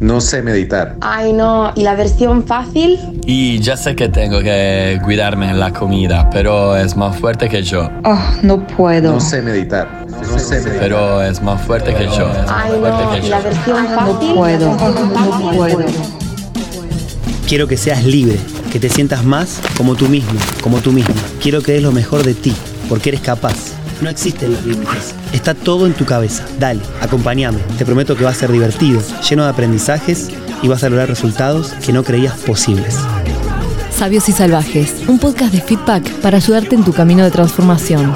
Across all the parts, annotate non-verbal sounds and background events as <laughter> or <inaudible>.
No sé meditar. Ay, no. ¿Y la versión fácil? Y ya sé que tengo que cuidarme en la comida, pero es más fuerte que yo. Oh, no puedo. No sé meditar. No sé meditar. Pero es más fuerte que yo. Ay, no. que ¿Y yo. la versión No fácil? puedo. No puedo. Quiero que seas libre, que te sientas más como tú mismo, como tú misma. Quiero que des lo mejor de ti, porque eres capaz. No existen los límites. Está todo en tu cabeza. Dale, acompáñame. Te prometo que va a ser divertido, lleno de aprendizajes y vas a lograr resultados que no creías posibles. Sabios y Salvajes, un podcast de feedback para ayudarte en tu camino de transformación.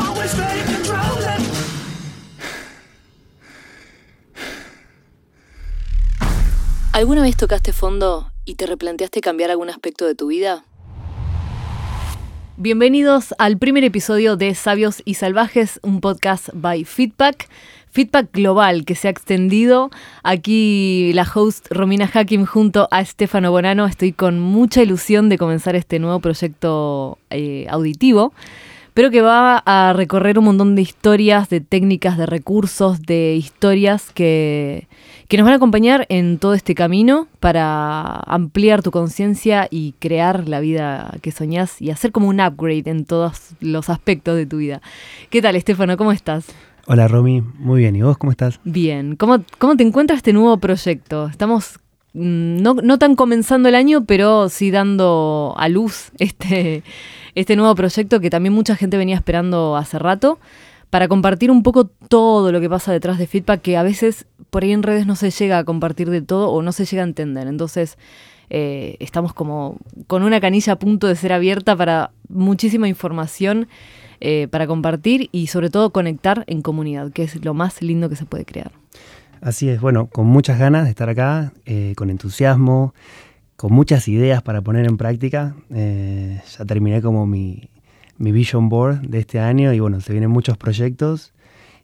¿Alguna vez tocaste fondo y te replanteaste cambiar algún aspecto de tu vida? Bienvenidos al primer episodio de Sabios y Salvajes, un podcast by Feedback. Feedback global que se ha extendido. Aquí la host Romina Hakim junto a Estefano Bonano. Estoy con mucha ilusión de comenzar este nuevo proyecto eh, auditivo, pero que va a recorrer un montón de historias, de técnicas, de recursos, de historias que, que nos van a acompañar en todo este camino para ampliar tu conciencia y crear la vida que soñás y hacer como un upgrade en todos los aspectos de tu vida. ¿Qué tal, Estefano? ¿Cómo estás? Hola Romy, muy bien. ¿Y vos cómo estás? Bien. ¿Cómo, cómo te encuentras este nuevo proyecto? Estamos no, no tan comenzando el año, pero sí dando a luz este, <laughs> este nuevo proyecto que también mucha gente venía esperando hace rato para compartir un poco todo lo que pasa detrás de Feedback, que a veces por ahí en redes no se llega a compartir de todo o no se llega a entender. Entonces, eh, estamos como con una canilla a punto de ser abierta para muchísima información eh, para compartir y sobre todo conectar en comunidad, que es lo más lindo que se puede crear. Así es, bueno, con muchas ganas de estar acá, eh, con entusiasmo, con muchas ideas para poner en práctica. Eh, ya terminé como mi, mi vision board de este año y bueno, se vienen muchos proyectos.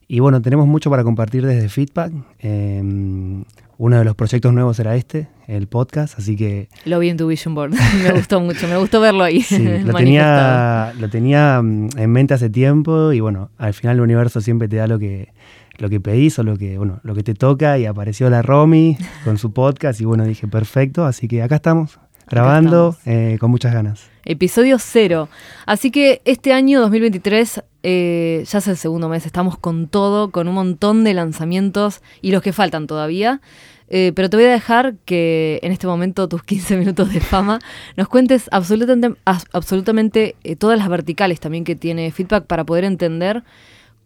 Y bueno, tenemos mucho para compartir desde Feedback. Eh, uno de los proyectos nuevos era este, el podcast, así que Lo vi en tu vision board, <laughs> me gustó mucho, me gustó verlo ahí. sí, <laughs> lo, tenía, lo tenía mm, en mente hace tiempo y bueno, al final el universo siempre te da lo que, lo que pedís o lo que, bueno, lo que te toca y apareció la Romy <laughs> con su podcast y bueno, dije perfecto, así que acá estamos, grabando estamos. eh, con muchas ganas. Episodio cero. Así que este año 2023 eh, ya es el segundo mes, estamos con todo, con un montón de lanzamientos y los que faltan todavía. Eh, pero te voy a dejar que en este momento, tus 15 minutos de fama, nos cuentes absolutamente, absolutamente todas las verticales también que tiene Feedback para poder entender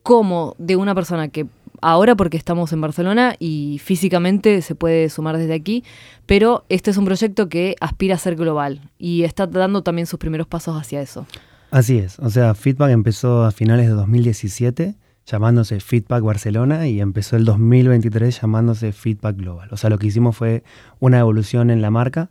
cómo de una persona que ahora porque estamos en Barcelona y físicamente se puede sumar desde aquí, pero este es un proyecto que aspira a ser global y está dando también sus primeros pasos hacia eso. Así es, o sea, Feedback empezó a finales de 2017 llamándose Feedback Barcelona y empezó el 2023 llamándose Feedback Global. O sea, lo que hicimos fue una evolución en la marca.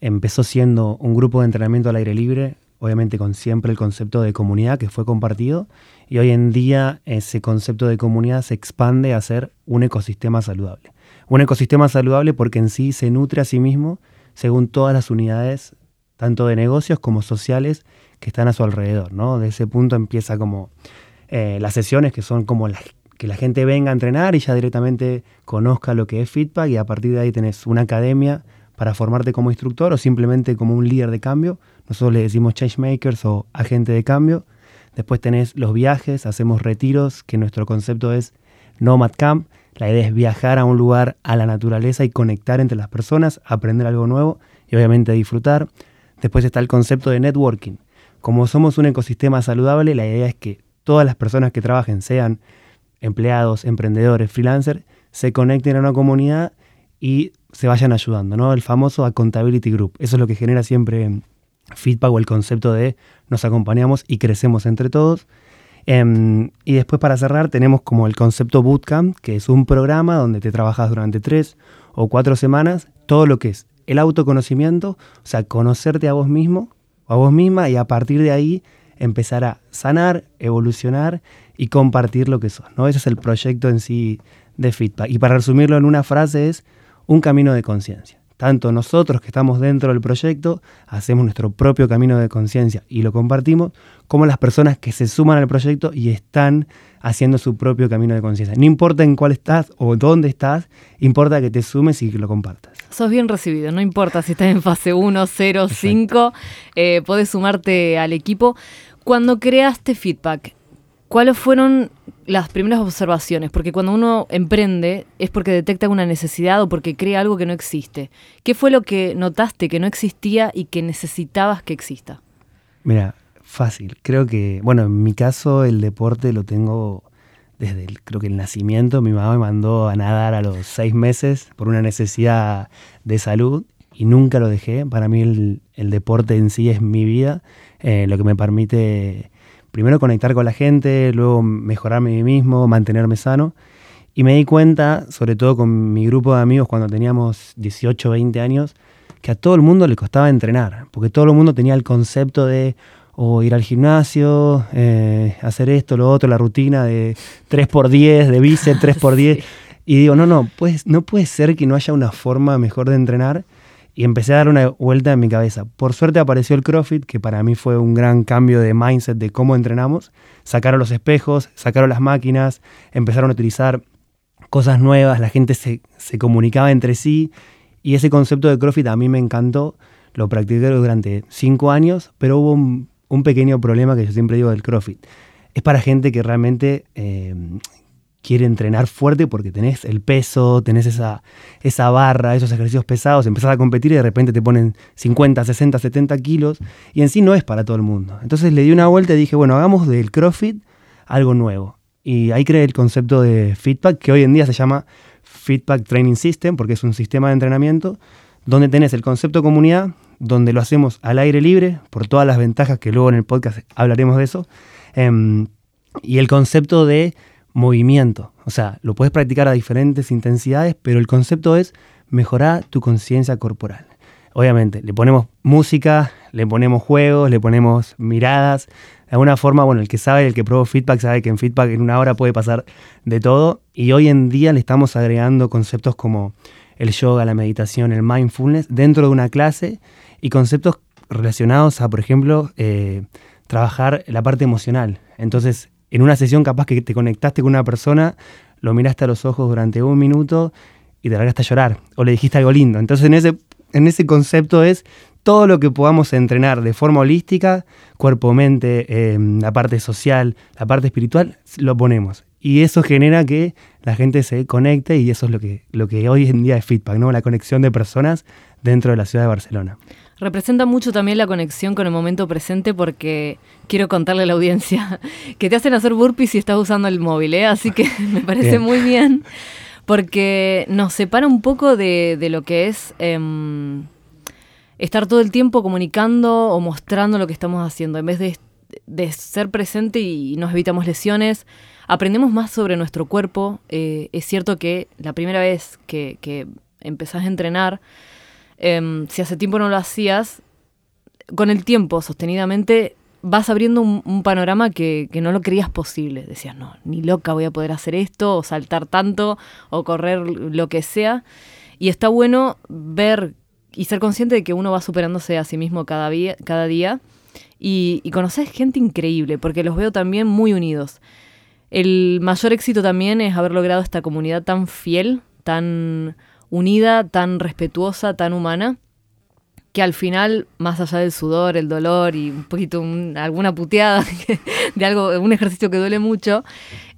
Empezó siendo un grupo de entrenamiento al aire libre, obviamente con siempre el concepto de comunidad que fue compartido y hoy en día ese concepto de comunidad se expande a ser un ecosistema saludable. Un ecosistema saludable porque en sí se nutre a sí mismo según todas las unidades, tanto de negocios como sociales, que están a su alrededor. ¿no? De ese punto empieza como eh, las sesiones que son como las que la gente venga a entrenar y ya directamente conozca lo que es feedback y a partir de ahí tenés una academia para formarte como instructor o simplemente como un líder de cambio. Nosotros le decimos changemakers o agente de cambio. Después tenés los viajes, hacemos retiros, que nuestro concepto es Nomad Camp. La idea es viajar a un lugar, a la naturaleza y conectar entre las personas, aprender algo nuevo y obviamente disfrutar. Después está el concepto de networking. Como somos un ecosistema saludable, la idea es que todas las personas que trabajen, sean empleados, emprendedores, freelancers, se conecten a una comunidad y se vayan ayudando, ¿no? El famoso accountability group. Eso es lo que genera siempre feedback o el concepto de nos acompañamos y crecemos entre todos. Em, y después para cerrar tenemos como el concepto bootcamp, que es un programa donde te trabajas durante tres o cuatro semanas todo lo que es el autoconocimiento, o sea, conocerte a vos mismo o a vos misma y a partir de ahí empezar a sanar, evolucionar y compartir lo que sos, ¿no? Ese es el proyecto en sí de feedback. Y para resumirlo en una frase es un camino de conciencia. Tanto nosotros que estamos dentro del proyecto, hacemos nuestro propio camino de conciencia y lo compartimos, como las personas que se suman al proyecto y están haciendo su propio camino de conciencia. No importa en cuál estás o dónde estás, importa que te sumes y que lo compartas. Sos bien recibido, no importa si estás en fase 1, 0, 5, eh, podés sumarte al equipo. Cuando creaste Feedback, ¿cuáles fueron las primeras observaciones? Porque cuando uno emprende es porque detecta una necesidad o porque crea algo que no existe. ¿Qué fue lo que notaste que no existía y que necesitabas que exista? Mira, fácil. Creo que, bueno, en mi caso el deporte lo tengo desde el, creo que el nacimiento. Mi mamá me mandó a nadar a los seis meses por una necesidad de salud y nunca lo dejé. Para mí el, el deporte en sí es mi vida, eh, lo que me permite primero conectar con la gente, luego mejorarme a mí mismo, mantenerme sano. Y me di cuenta, sobre todo con mi grupo de amigos cuando teníamos 18, 20 años, que a todo el mundo le costaba entrenar, porque todo el mundo tenía el concepto de o ir al gimnasio, eh, hacer esto, lo otro, la rutina de 3x10, de bíceps 3x10. <laughs> sí. Y digo, no, no, pues, no puede ser que no haya una forma mejor de entrenar. Y empecé a dar una vuelta en mi cabeza. Por suerte apareció el CrossFit, que para mí fue un gran cambio de mindset de cómo entrenamos. Sacaron los espejos, sacaron las máquinas, empezaron a utilizar cosas nuevas, la gente se, se comunicaba entre sí. Y ese concepto de CrossFit a mí me encantó. Lo practiqué durante cinco años, pero hubo un, pequeño problema que yo siempre digo del CrossFit. Es para gente que realmente eh, quiere entrenar fuerte porque tenés el peso, tenés esa, esa barra, esos ejercicios pesados, empezás a competir y de repente te ponen 50, 60, 70 kilos y en sí no es para todo el mundo. Entonces le di una vuelta y dije, bueno, hagamos del CrossFit algo nuevo. Y ahí creé el concepto de Feedback, que hoy en día se llama Feedback Training System, porque es un sistema de entrenamiento donde tenés el concepto comunidad, donde lo hacemos al aire libre, por todas las ventajas que luego en el podcast hablaremos de eso, eh, y el concepto de movimiento. O sea, lo puedes practicar a diferentes intensidades, pero el concepto es mejorar tu conciencia corporal. Obviamente, le ponemos música, le ponemos juegos, le ponemos miradas. De alguna forma, bueno, el que sabe, el que probó feedback, sabe que en feedback en una hora puede pasar de todo. Y hoy en día le estamos agregando conceptos como el yoga, la meditación, el mindfulness dentro de una clase y conceptos relacionados a, por ejemplo, eh, trabajar la parte emocional. Entonces, en una sesión capaz que te conectaste con una persona, lo miraste a los ojos durante un minuto y te largaste a llorar o le dijiste algo lindo. Entonces en ese, en ese concepto es todo lo que podamos entrenar de forma holística, cuerpo, mente, eh, la parte social, la parte espiritual, lo ponemos. Y eso genera que la gente se conecte y eso es lo que, lo que hoy en día es feedback, ¿no? La conexión de personas dentro de la ciudad de Barcelona. Representa mucho también la conexión con el momento presente porque quiero contarle a la audiencia <laughs> que te hacen hacer burpees si estás usando el móvil, ¿eh? así que <laughs> me parece bien. muy bien porque nos separa un poco de, de lo que es eh, estar todo el tiempo comunicando o mostrando lo que estamos haciendo en vez de, de ser presente y nos evitamos lesiones. Aprendemos más sobre nuestro cuerpo. Eh, es cierto que la primera vez que, que empezás a entrenar, eh, si hace tiempo no lo hacías, con el tiempo, sostenidamente, vas abriendo un, panorama que, que, no lo creías posible. Decías, no, ni loca voy a poder hacer esto, o saltar tanto, o correr lo que sea. Y está bueno ver y ser consciente de que uno va superándose a sí mismo cada día, cada día y, y conoces gente increíble, porque los veo también muy unidos. El mayor éxito también es haber logrado esta comunidad tan fiel, tan unida, tan respetuosa, tan humana, que al final, más allá del sudor, el dolor y un poquito un, alguna puteada <laughs> de algo, un ejercicio que duele mucho,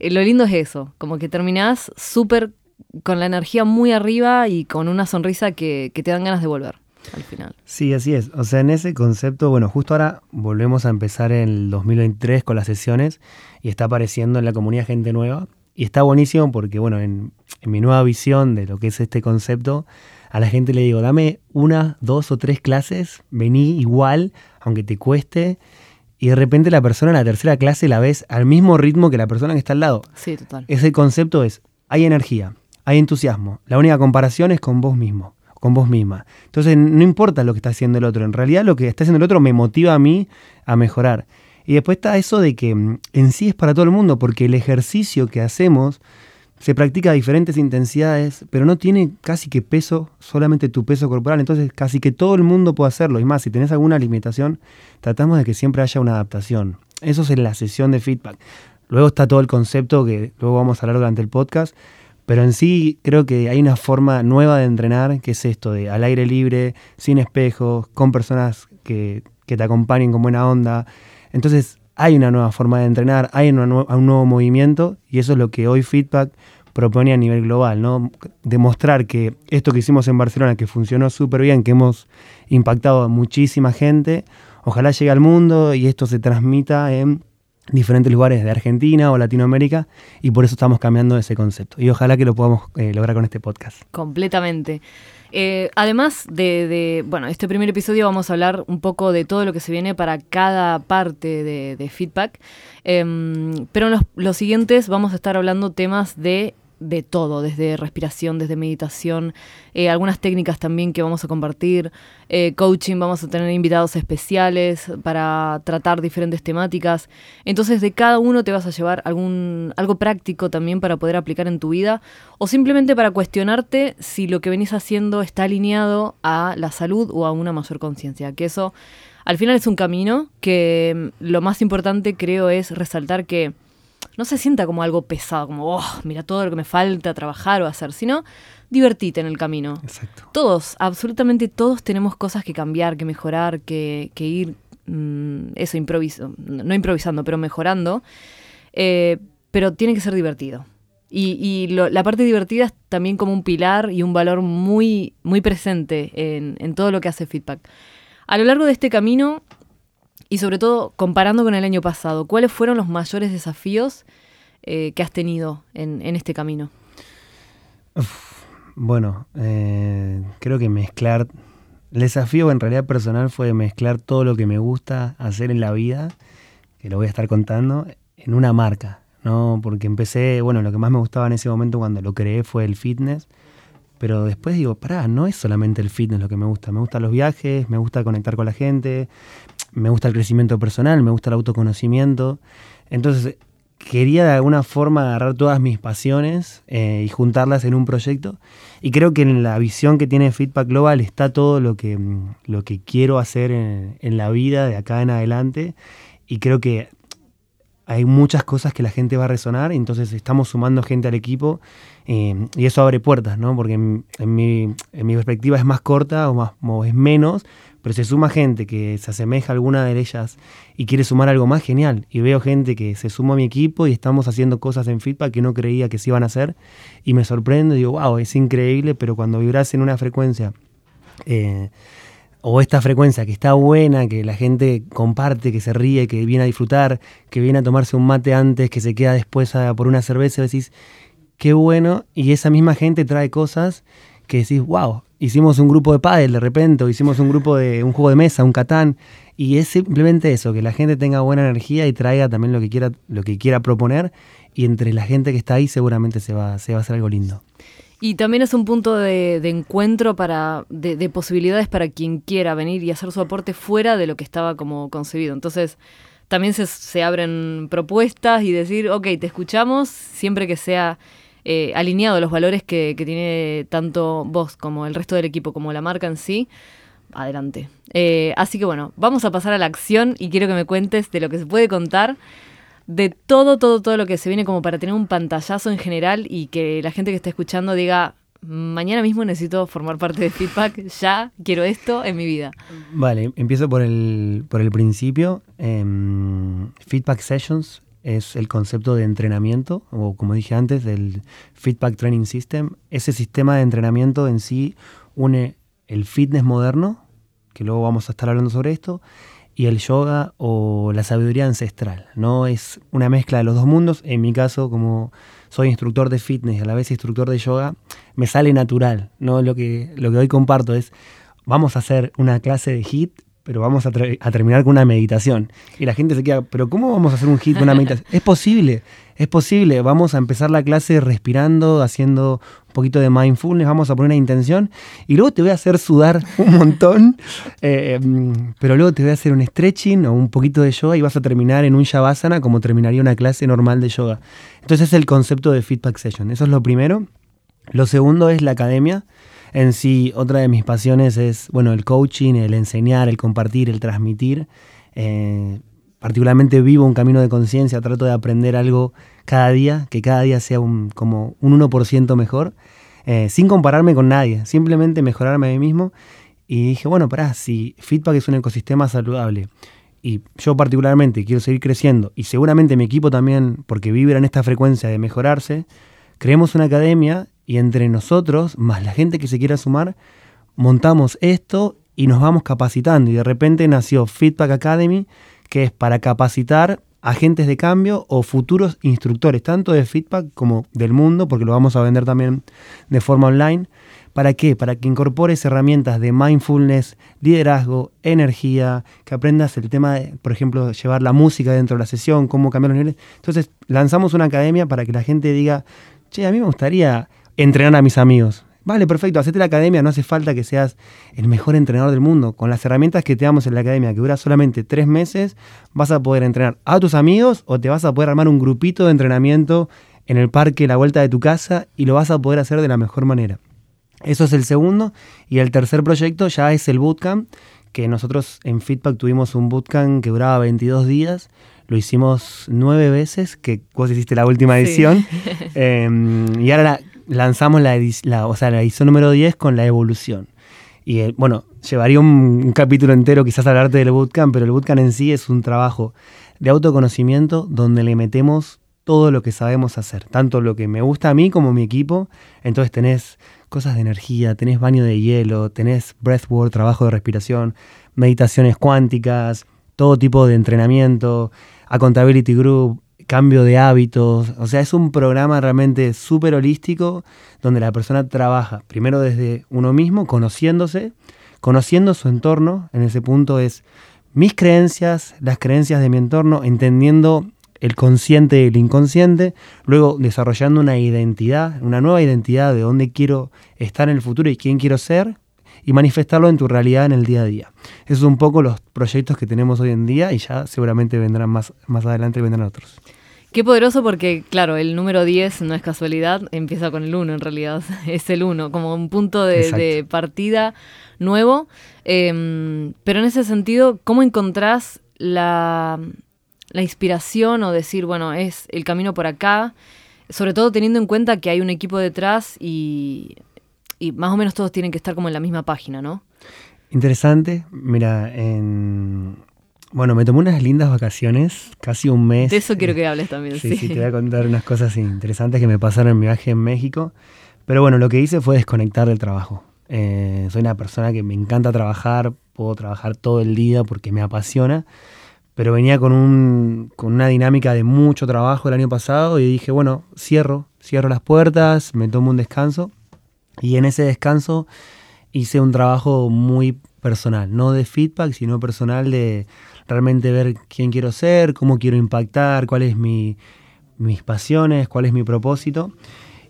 eh, lo lindo es eso, como que terminás súper con la energía muy arriba y con una sonrisa que, que te dan ganas de volver al final. Sí, así es. O sea, en ese concepto, bueno, justo ahora volvemos a empezar en el 2023 con las sesiones y está apareciendo en la comunidad gente nueva. Y está buenísimo porque, bueno, en, en mi nueva visión de lo que es este concepto, a la gente le digo, dame una, dos o tres clases, vení igual, aunque te cueste, y de repente la persona en la tercera clase la ves al mismo ritmo que la persona que está al lado. Sí, total. Ese concepto es, hay energía, hay entusiasmo, la única comparación es con vos mismo, con vos misma. Entonces no importa lo que está haciendo el otro, en realidad lo que está haciendo el otro me motiva a mí a mejorar. Y después está eso de que en sí es para todo el mundo, porque el ejercicio que hacemos se practica a diferentes intensidades, pero no tiene casi que peso, solamente tu peso corporal, entonces casi que todo el mundo puede hacerlo. Y más, si tenés alguna limitación, tratamos de que siempre haya una adaptación. Eso es en la sesión de feedback. Luego está todo el concepto que luego vamos a hablar durante el podcast, pero en sí creo que hay una forma nueva de entrenar, que es esto de al aire libre, sin espejos, con personas que, que te acompañen con buena onda. Entonces hay una nueva forma de entrenar, hay un nuevo movimiento y eso es lo que hoy Feedback propone a nivel global, ¿no? Demostrar que esto que hicimos en Barcelona, que funcionó súper bien, que hemos impactado a muchísima gente, ojalá llegue al mundo y esto se transmita en diferentes lugares de Argentina o Latinoamérica y por eso estamos cambiando ese concepto. Y ojalá que lo podamos eh, lograr con este podcast. Completamente. Eh, además de, de, bueno, este primer episodio vamos a hablar un poco de todo lo que se viene para cada parte de, feedback, Em, pero en los siguientes vamos a estar hablando temas de, de todo, desde respiración, desde meditación, eh, algunas técnicas también que vamos a compartir, eh, coaching, vamos a tener invitados especiales para tratar diferentes temáticas. Entonces de cada uno te vas a llevar algún, algo práctico también para poder aplicar en tu vida o simplemente para cuestionarte si lo que venís haciendo está alineado a la salud o a una mayor conciencia. Que eso al final es un camino que mm, lo más importante creo es resaltar que no se sienta como algo pesado, como, oh, mira todo lo que me falta trabajar o hacer, sino divertite en el camino. Exacto. Todos, absolutamente todos tenemos cosas que cambiar, que mejorar, que, que ir, mm, eso, improviso, no improvisando, pero mejorando. Eh, pero tiene que ser divertido. Y, y lo- la parte divertida es también como un pilar y un valor muy, muy presente en, en todo lo que hace Feedback. A lo largo de este camino, y sobre todo comparando con el año pasado, ¿cuáles fueron los mayores desafíos eh, que has tenido en, este camino? Bueno, eh, creo que mezclar. El desafío en realidad personal fue mezclar todo lo que me gusta hacer en la vida, que lo voy a estar contando, en una marca, ¿no? Porque empecé, bueno, lo que más me gustaba en ese momento cuando lo creé fue el fitness, pero después digo, pará, no es solamente el fitness lo que me gusta, me gustan los viajes, me gusta conectar con la gente, me gusta el crecimiento personal, me gusta el autoconocimiento. Entonces, quería de alguna forma agarrar todas mis pasiones eh, y juntarlas en un proyecto. Y creo que en la visión que tiene Feedback Global está todo lo que, mm, lo que quiero hacer en, en la vida de acá en adelante. Y creo que hay muchas cosas que la gente va a resonar, entonces estamos sumando gente al equipo eh, y eso abre puertas, ¿no? Porque en, en mi, en mi perspectiva es más corta o, más, o es menos, pero se suma gente que se asemeja a alguna de ellas y quiere sumar algo más genial. Y veo gente que se suma a mi equipo y estamos haciendo cosas en feedback que no creía que se iban a hacer y me sorprende, digo, wow, es increíble, pero cuando vibras en una frecuencia... eh, o esta frecuencia que está buena, que la gente comparte, que se ríe, que viene a disfrutar, que viene a tomarse un mate antes, que se queda después a- por una cerveza, decís, qué bueno, y esa misma gente trae cosas que decís, wow, hicimos un grupo de pádel de repente, o hicimos un grupo de un juego de mesa, un catán, y es simplemente eso, que la gente tenga buena energía y traiga también lo que quiera, lo que quiera proponer, y entre la gente que está ahí seguramente se va, se va a hacer algo lindo. Y también es un punto de, encuentro para, de, de posibilidades para quien quiera venir y hacer su aporte fuera de lo que estaba como concebido. Entonces, también se, se abren propuestas y decir, ok, te escuchamos, siempre que sea eh, alineado los valores que, que tiene tanto vos como el resto del equipo, como la marca en sí. Adelante. Eh, así que bueno, vamos a pasar a la acción y quiero que me cuentes de lo que se puede contar de todo, todo, todo lo que se viene como para tener un pantallazo en general y que la gente que está escuchando diga, mañana mismo necesito formar parte de Feedback, ya quiero esto en mi vida. Vale, empiezo por el, por el principio. Em, feedback Sessions es el concepto de entrenamiento, o como dije antes, del Feedback Training System. Ese sistema de entrenamiento en sí une el fitness moderno, que luego vamos a estar hablando sobre esto, y el yoga o la sabiduría ancestral. No es una mezcla de los dos mundos. En mi caso, como soy instructor de fitness y a la vez instructor de yoga, me sale natural. ¿no? Lo, que, lo que hoy comparto es, vamos a hacer una clase de HIT pero vamos a, terminar con una meditación. Y la gente se queda, pero ¿cómo vamos a hacer un hit con una meditación? es posible, es posible. Vamos a empezar la clase respirando, haciendo un poquito de mindfulness, vamos a poner una intención y luego te voy a hacer sudar <laughs> un montón, eh, mm, pero luego te voy a hacer un stretching o un poquito de yoga y vas a terminar en un shavasana como terminaría una clase normal de yoga. Entonces es el concepto de feedback session. Eso es lo primero. Lo segundo es la academia. En sí, otra de mis pasiones es, bueno, el coaching, el enseñar, el compartir, el transmitir. Eh, particularmente vivo un camino de conciencia, trato de aprender algo cada día, que cada día sea un, como un 1% mejor, eh, sin compararme con nadie, simplemente mejorarme a mí mismo. Y dije, bueno, pará, si feedback es un ecosistema saludable y yo particularmente quiero seguir creciendo y seguramente mi equipo también, porque vibra en esta frecuencia de mejorarse, creemos una academia y entre nosotros, más la gente que se quiera sumar, montamos esto y nos vamos capacitando. Y de repente nació Feedback Academy, que es para capacitar agentes de cambio o futuros instructores, tanto de feedback como del mundo, porque lo vamos a vender también de forma online. ¿Para qué? Para que incorpores herramientas de mindfulness, liderazgo, energía, que aprendas el tema de, por ejemplo, llevar la música dentro de la sesión, cómo cambiar los niveles. Entonces, lanzamos una academia para que la gente diga, che, a mí me gustaría entrenar a mis amigos. Vale, perfecto, hacete la academia, no hace falta que seas el mejor entrenador del mundo. Con las herramientas que te damos en la academia, que dura solamente tres meses, vas a poder entrenar a tus amigos o te vas a poder armar un grupito de entrenamiento en el parque, la vuelta de tu casa, y lo vas a poder hacer de la mejor manera. Eso es el segundo. Y el tercer proyecto ya es el bootcamp, que nosotros en Feedback tuvimos un bootcamp que duraba 22 días. Lo hicimos nueve veces, que vos hiciste la última Sí. edición. <laughs> Eh, y ahora la- lanzamos la, la- o sea, la edición número 10 con la evolución. Y eh, bueno, llevaría un, un capítulo entero quizás hablarte del bootcamp, pero el bootcamp en sí es un trabajo de autoconocimiento donde le metemos todo lo que sabemos hacer, tanto lo que me gusta a mí como a mi equipo. Entonces tenés cosas de energía, tenés baño de hielo, tenés breathwork, trabajo de respiración, meditaciones cuánticas, todo tipo de entrenamiento, accountability group, cambio de hábitos. O sea, es un programa realmente súper holístico donde la persona trabaja primero desde uno mismo, conociéndose, conociendo su entorno. En ese punto es mis creencias, las creencias de mi entorno, entendiendo el consciente y el inconsciente, luego desarrollando una identidad, una nueva identidad de dónde quiero estar en el futuro y quién quiero ser, y manifestarlo en tu realidad en el día a día. Esos son un poco los proyectos que tenemos hoy en día y ya seguramente vendrán más, más adelante, vendrán otros. Qué poderoso porque, claro, el número 10 no es casualidad, empieza con el 1 en realidad, <laughs> es el 1, como un punto de, partida nuevo. Eh, pero en ese sentido, ¿cómo encontrás la, la inspiración o decir, bueno, es el camino por acá? Sobre todo teniendo en cuenta que hay un equipo detrás y, y más o menos todos tienen que estar como en la misma página, ¿no? Interesante, mira, en... bueno, me tomé unas lindas vacaciones, casi un mes. De eso quiero que hables también, Sí, sí. sí, te voy a contar unas cosas interesantes que me pasaron en mi viaje en México. Pero bueno, lo que hice fue desconectar del trabajo. Eh, soy una persona que me encanta trabajar, puedo trabajar todo el día porque me apasiona, pero venía con, un, con una dinámica de mucho trabajo el año pasado y dije, bueno, cierro, cierro las puertas, me tomo un descanso y en ese descanso hice un trabajo muy personal, no de feedback, sino personal de realmente ver quién quiero ser, cómo quiero impactar, cuál es mi, mis pasiones, cuál es mi propósito.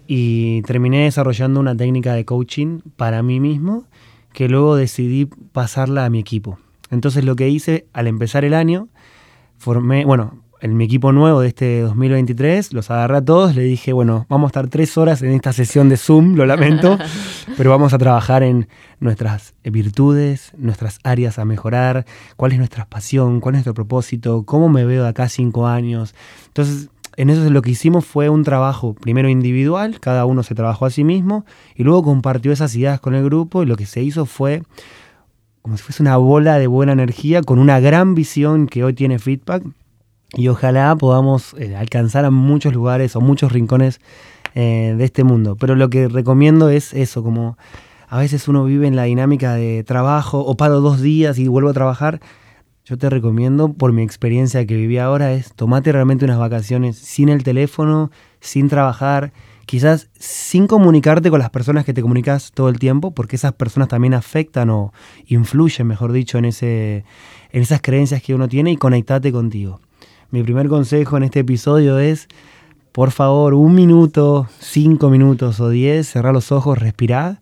Y terminé desarrollando una técnica de coaching para mí mismo que luego decidí pasarla a mi equipo. Entonces lo que hice al empezar el año, formé, bueno, en mi equipo nuevo de este 2023, los agarré a todos, le dije, bueno, vamos a estar tres horas en esta sesión de Zoom, lo lamento, <laughs> pero vamos a trabajar en nuestras virtudes, nuestras áreas a mejorar, cuál es nuestra pasión, cuál es nuestro propósito, cómo me veo de acá cinco años. Entonces, en eso lo que hicimos fue un trabajo primero individual, cada uno se trabajó a sí mismo y luego compartió esas ideas con el grupo y lo que se hizo fue como si fuese una bola de buena energía con una gran visión que hoy tiene Feedback y ojalá podamos eh, alcanzar a muchos lugares o muchos rincones eh, de este mundo. Pero lo que recomiendo es eso, como a veces uno vive en la dinámica de trabajo o paro dos días y vuelvo a trabajar. Yo te recomiendo, por mi experiencia que viví ahora, es tomate realmente unas vacaciones sin el teléfono, sin trabajar, quizás sin comunicarte con las personas que te comunicas todo el tiempo, porque esas personas también afectan o influyen, mejor dicho, en, ese, en esas creencias que uno tiene y conectate contigo. Mi primer consejo en este episodio es, por favor, un minuto, cinco minutos o diez, cerrar los ojos, respirar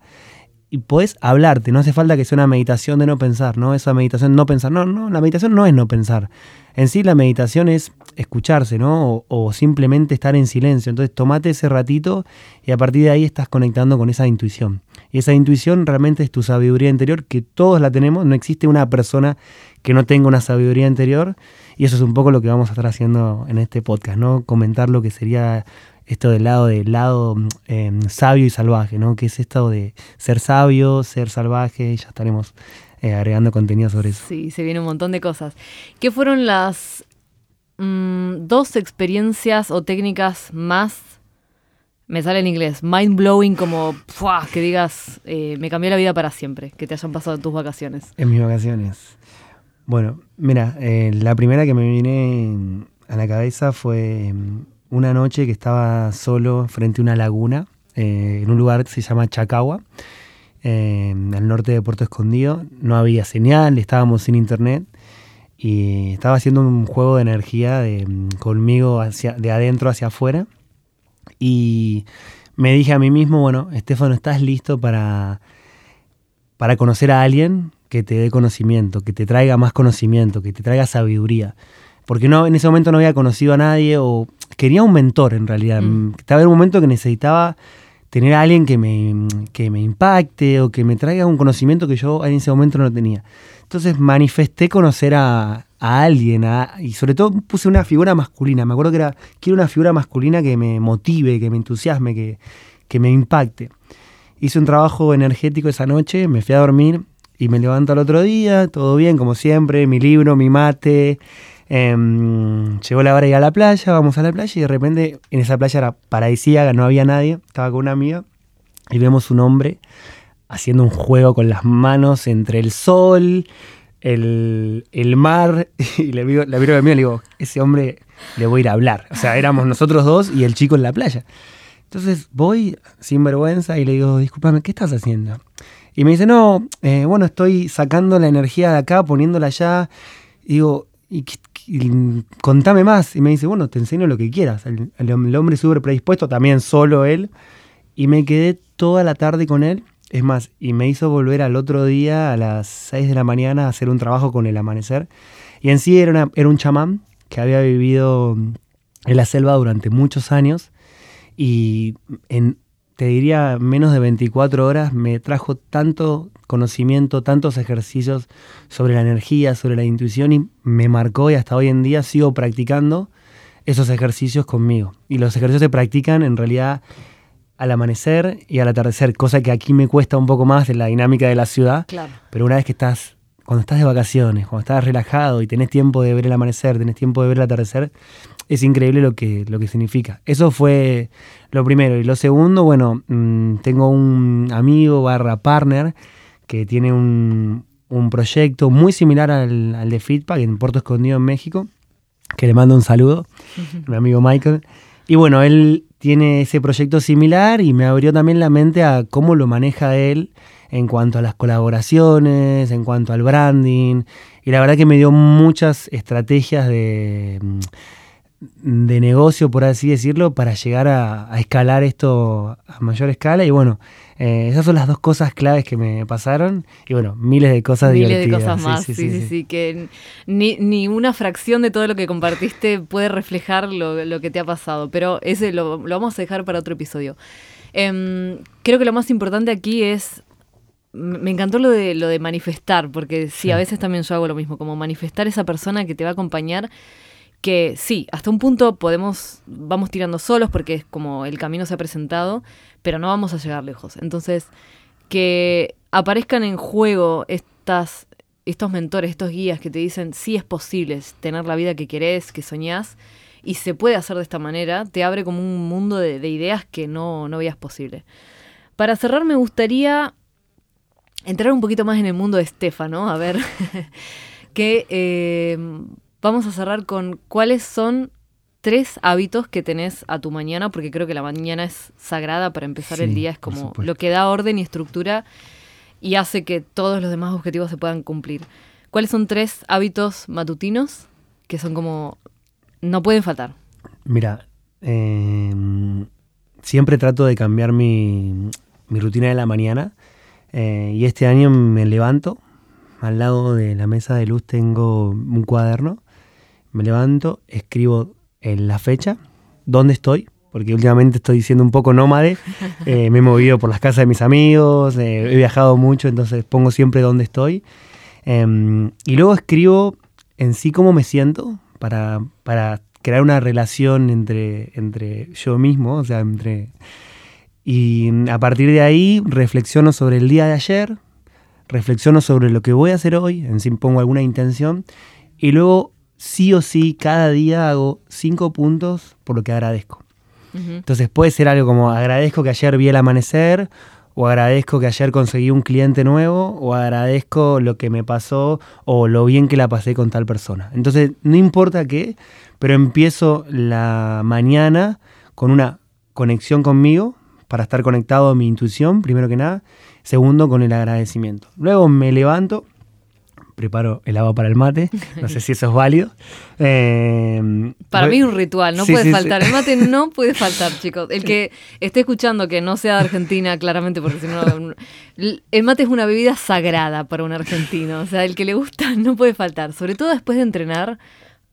y puedes hablarte, no hace falta que sea una meditación de no pensar, ¿no? Esa meditación no pensar, no, no, la meditación no es no pensar. En sí la meditación es escucharse, ¿no? O, simplemente estar en silencio. Entonces tomate ese ratito y a partir de ahí estás conectando con esa intuición. Y esa intuición realmente es tu sabiduría interior, que todos la tenemos, no existe una persona que no tenga una sabiduría interior. Y eso es un poco lo que vamos a estar haciendo en este podcast, ¿no? Comentar lo que sería esto del lado del lado em, sabio y salvaje, ¿no? Que es esto de ser sabio, ser salvaje, ya estaremos eh, agregando contenido sobre eso. Sí, se viene un montón de cosas. ¿Qué fueron las mm, dos experiencias o técnicas más, me sale en inglés, mind blowing, como que digas, eh, me cambió la vida para siempre, que te hayan pasado en tus vacaciones? En mis vacaciones. Bueno, mira, eh, la primera que me viene a la cabeza fue em, una noche que estaba solo frente a una laguna, eh, en un lugar que se llama Chacagua, eh, al norte de Puerto Escondido. No había señal, estábamos sin internet y estaba haciendo un juego de energía de, conmigo hacia, de adentro hacia afuera. Y me dije a mí mismo, bueno, Estefano, ¿estás listo para, para conocer a alguien que te dé conocimiento, que te traiga más conocimiento, que te traiga sabiduría? Porque no, en ese momento no había conocido a nadie o quería un mentor en realidad. Mm. Estaba en un momento que necesitaba tener a alguien que me, que me impacte o que me traiga un conocimiento que yo en ese momento no tenía. Entonces manifesté conocer a, alguien y sobre todo puse una figura masculina. Me acuerdo que era, quiero una figura masculina que me motive, que me entusiasme, que, que me impacte. Hice un trabajo energético esa noche, me fui a dormir y me levanto al otro día, todo bien, como siempre, mi libro, mi mate, Em, llegó la hora de ir a la playa, vamos a la playa y de repente en esa playa era paradisíaca, no había nadie, estaba con una amiga y vemos un hombre haciendo un juego con las manos entre el sol, el, mar <laughs> y le miro, le miro a mí y le digo, ese hombre le voy a ir a hablar. O sea, éramos nosotros dos y el chico en la playa. Entonces voy sin vergüenza y le digo, discúlpame, ¿qué estás haciendo? Y me dice, no, eh, bueno, estoy sacando la energía de acá, poniéndola allá. Y digo, ¿y contame más. Y me dice, bueno, te enseño lo que quieras. El, hombre súper predispuesto, también solo él. Y me quedé toda la tarde con él. Es más, y me hizo volver al otro día a las 6 de la mañana a hacer un trabajo con el amanecer. Y en sí era, era un chamán que había vivido en la selva durante muchos años. Y en, te diría, menos de 24 horas me trajo tanto conocimiento, tantos ejercicios sobre la energía, sobre la intuición y me marcó y hasta hoy en día sigo practicando esos ejercicios conmigo. Y los ejercicios se practican en realidad al amanecer y al atardecer, cosa que aquí me cuesta un poco más de la dinámica de la ciudad. Pero una vez que estás, cuando estás de vacaciones, cuando estás relajado y tenés tiempo de ver el amanecer, tenés tiempo de ver el atardecer, es increíble lo que, lo que significa. Eso fue lo primero. Y lo segundo, bueno, mm, tengo un amigo barra partner que tiene un, proyecto muy similar al, de Feedback en Puerto Escondido, en México, que le mando un saludo, mi amigo Michael. Y bueno, él tiene ese proyecto similar y me abrió también la mente a cómo lo maneja él en cuanto a las colaboraciones, en cuanto al branding. Y la verdad que me dio muchas estrategias de de negocio, por así decirlo, para llegar a, escalar esto a mayor escala. Y bueno, eh, esas son las dos cosas claves que me pasaron. Y bueno, miles de cosas miles de cosas más, sí sí, sí, que ni, una fracción de todo lo que compartiste puede reflejar lo, que te ha pasado. Pero ese lo, vamos a dejar para otro episodio. Em, creo que lo más importante aquí es me encantó lo de lo de manifestar, porque sí, a veces también yo hago lo mismo, como manifestar esa persona que te va a acompañar que sí, hasta un punto podemos, vamos tirando solos porque es como el camino se ha presentado, pero no vamos a llegar lejos. Entonces, que aparezcan en juego estas, estos mentores, estos guías que te dicen, sí es posible tener la vida que querés, que soñás, y se puede hacer de esta manera, te abre como un mundo de, ideas que no, no veías posible. Para cerrar, me gustaría entrar un poquito más en el mundo de Estefano, a ver, <laughs> que eh, vamos a cerrar con cuáles son tres hábitos que tenés a tu mañana, porque creo que la mañana es sagrada para empezar el día, es como lo que da orden y estructura y hace que todos los demás objetivos se puedan cumplir. ¿Cuáles son tres hábitos matutinos que son como no pueden faltar? Mira, eh, siempre trato de cambiar mi, mi rutina de la mañana eh, y este año me levanto, al lado de la mesa de luz tengo un cuaderno, me levanto, escribo en la fecha, dónde estoy, porque últimamente estoy siendo un poco nómade, <laughs> eh, me he movido por las casas de mis amigos, eh, he viajado mucho, entonces pongo siempre dónde estoy. Em, y luego escribo en sí cómo me siento para, para crear una relación entre, entre yo mismo, o sea, entre... Y a partir de ahí reflexiono sobre el día de ayer, reflexiono sobre lo que voy a hacer hoy, en sí pongo alguna intención, y luego sí o sí cada día hago cinco puntos por lo que agradezco. Entonces puede ser algo como agradezco que ayer vi el amanecer, o agradezco que ayer conseguí un cliente nuevo, o agradezco lo que me pasó, o lo bien que la pasé con tal persona. Entonces, no importa qué, pero empiezo la mañana con una conexión conmigo, para estar conectado a mi intuición, primero que nada. Segundo, con el agradecimiento. Luego me levanto, preparo el agua para el mate, no sé <laughs> si eso es válido. Eh, Para voy- mí es un ritual, no Sí, puede sí, sí. faltar. El mate <laughs> no puede faltar, chicos. El que esté escuchando que no sea de Argentina, claramente, porque si no. El mate es una bebida sagrada para un argentino. O sea, el que le gusta no puede faltar. Sobre todo después de entrenar.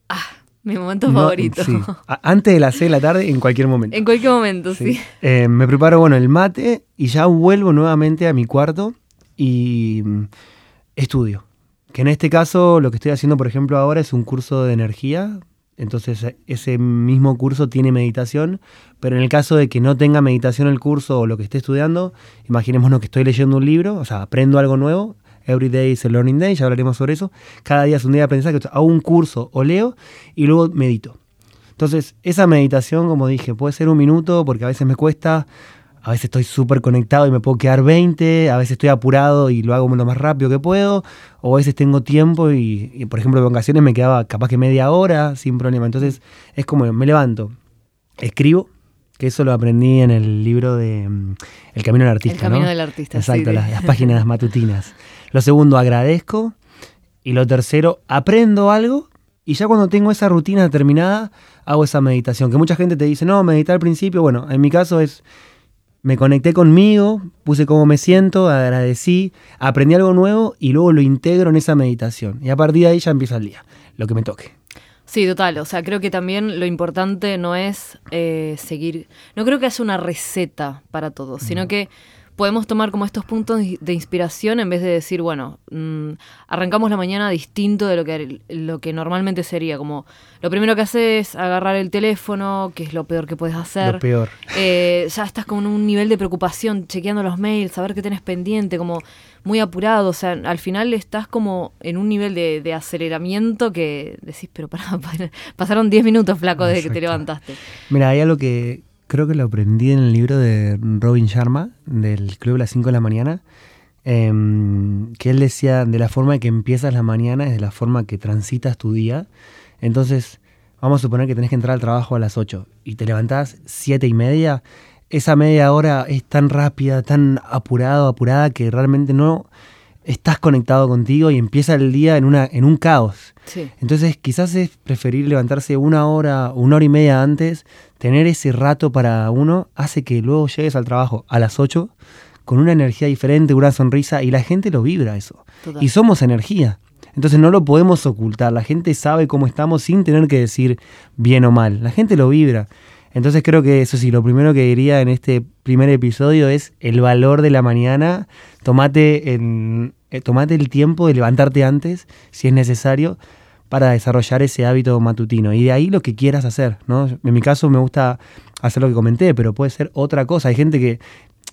Ah, mi momento No, favorito. sí. Antes de las 6 de la tarde, en cualquier momento. En cualquier momento, sí. Sí. Eh, me preparo, bueno, el mate y ya vuelvo nuevamente a mi cuarto y mm, estudio. Que en este caso lo que estoy haciendo, por ejemplo, ahora es un curso de energía. Entonces ese mismo curso tiene meditación, pero en el caso de que no tenga meditación el curso o lo que esté estudiando, imaginémonos que estoy leyendo un libro, o sea, aprendo algo nuevo, Every day is a learning day, ya hablaremos sobre eso. Cada día es un día de aprendizaje, hago un curso o leo y luego medito. Entonces, esa meditación, como dije, puede ser un minuto porque a veces me cuesta, a veces estoy súper conectado y me puedo quedar 20, a veces estoy apurado y lo hago lo más rápido que puedo, o a veces tengo tiempo y, y, por ejemplo, en ocasiones me quedaba capaz que media hora sin problema. Entonces, es como me levanto, escribo, que eso lo aprendí en el libro de mm, El Camino del Artista. El camino ¿no? del artista. Exacto, sí, las, las páginas <laughs> matutinas. Lo segundo, agradezco. Y lo tercero, aprendo algo. Y ya cuando tengo esa rutina terminada, hago esa meditación. Que mucha gente te dice, no, meditar al principio. Bueno, en mi caso es, me conecté conmigo, puse cómo me siento, agradecí, aprendí algo nuevo y luego lo integro en esa meditación. Y a partir de ahí ya empieza el día, lo que me toque. Sí, total. O sea, creo que también lo importante no es eh, seguir. No creo que haya una receta para todos, sino que podemos tomar como estos puntos de inspiración en vez de decir, bueno, mm, arrancamos la mañana distinto de lo que, lo que normalmente sería. Como lo primero que haces es agarrar el teléfono, que es lo peor que puedes hacer. Lo peor. Eh, ya estás con un nivel de preocupación, chequeando los mails, saber qué tenés pendiente, como muy apurado. O sea, al final estás como en un nivel de, de aceleramiento que decís, pero pará, pará, <laughs> pasaron 10 minutos, flaco, desde que te levantaste. Mira, hay algo que creo que lo aprendí en el libro de Robin Sharma, del Club de las 5 de la mañana, em, que él decía, de la forma que empiezas la mañana es de la forma que transitas tu día. Entonces, vamos a suponer que tenés que entrar al trabajo a las 8 y te levantás 7 y media, esa media hora es tan rápida, tan apurado, apurada, que realmente no estás conectado contigo y empieza el día en, una, en un caos. Sí. Entonces quizás es preferir levantarse una hora, una hora y media antes, tener ese rato para uno, hace que luego llegues al trabajo a las 8 con una energía diferente, una sonrisa, y la gente lo vibra eso. Total. Y somos energía. Entonces no lo podemos ocultar, la gente sabe cómo estamos sin tener que decir bien o mal, la gente lo vibra. Entonces creo que eso sí, lo primero que diría en este primer episodio es el valor de la mañana, tomate, en, eh, tomate el tiempo de levantarte antes, si es necesario, para desarrollar ese hábito matutino. Y de ahí lo que quieras hacer, ¿no? En mi caso me gusta hacer lo que comenté, pero puede ser otra cosa. Hay gente que,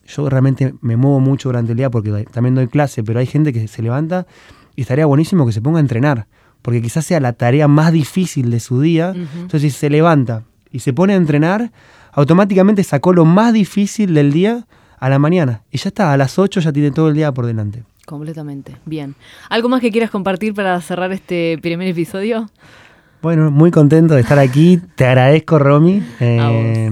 yo realmente me muevo mucho durante el día porque también doy clase, pero hay gente que se levanta y estaría buenísimo que se ponga a entrenar, porque quizás sea la tarea más difícil de su día. Entonces si se levanta y se pone a entrenar, automáticamente sacó lo más difícil del día a la mañana. Y ya está, a las 8 ya tiene todo el día por delante. Completamente. Bien. ¿Algo más que quieras compartir para cerrar este primer episodio? Bueno, muy contento de estar aquí. Te agradezco, Romy. Eh,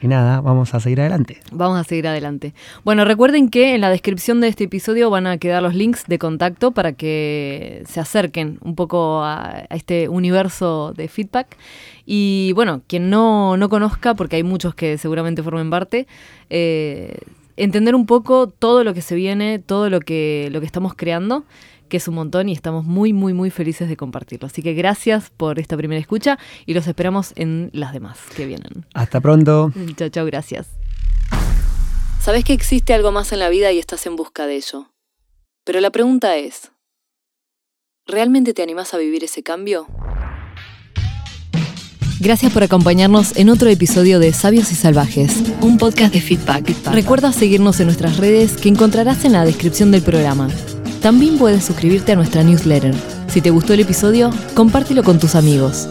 y nada, vamos a seguir adelante. Vamos a seguir adelante. Bueno, recuerden que en la descripción de este episodio van a quedar los links de contacto para que se acerquen un poco a, a este universo de feedback. Y bueno, quien no, no conozca, porque hay muchos que seguramente formen parte, eh, entender un poco todo lo que se viene, todo lo que, lo que estamos creando que es un montón y estamos muy, muy, muy felices de compartirlo. Así que gracias por esta primera escucha y los esperamos en las demás que vienen. Hasta pronto. Chao, chao, gracias. Sabes que existe algo más en la vida y estás en busca de ello. Pero la pregunta es, ¿realmente te animás a vivir ese cambio? Gracias por acompañarnos en otro episodio de Sabios y Salvajes, un podcast de feedback. Recuerda seguirnos en nuestras redes que encontrarás en la descripción del programa. También puedes suscribirte a nuestra newsletter. Si te gustó el episodio, compártelo con tus amigos.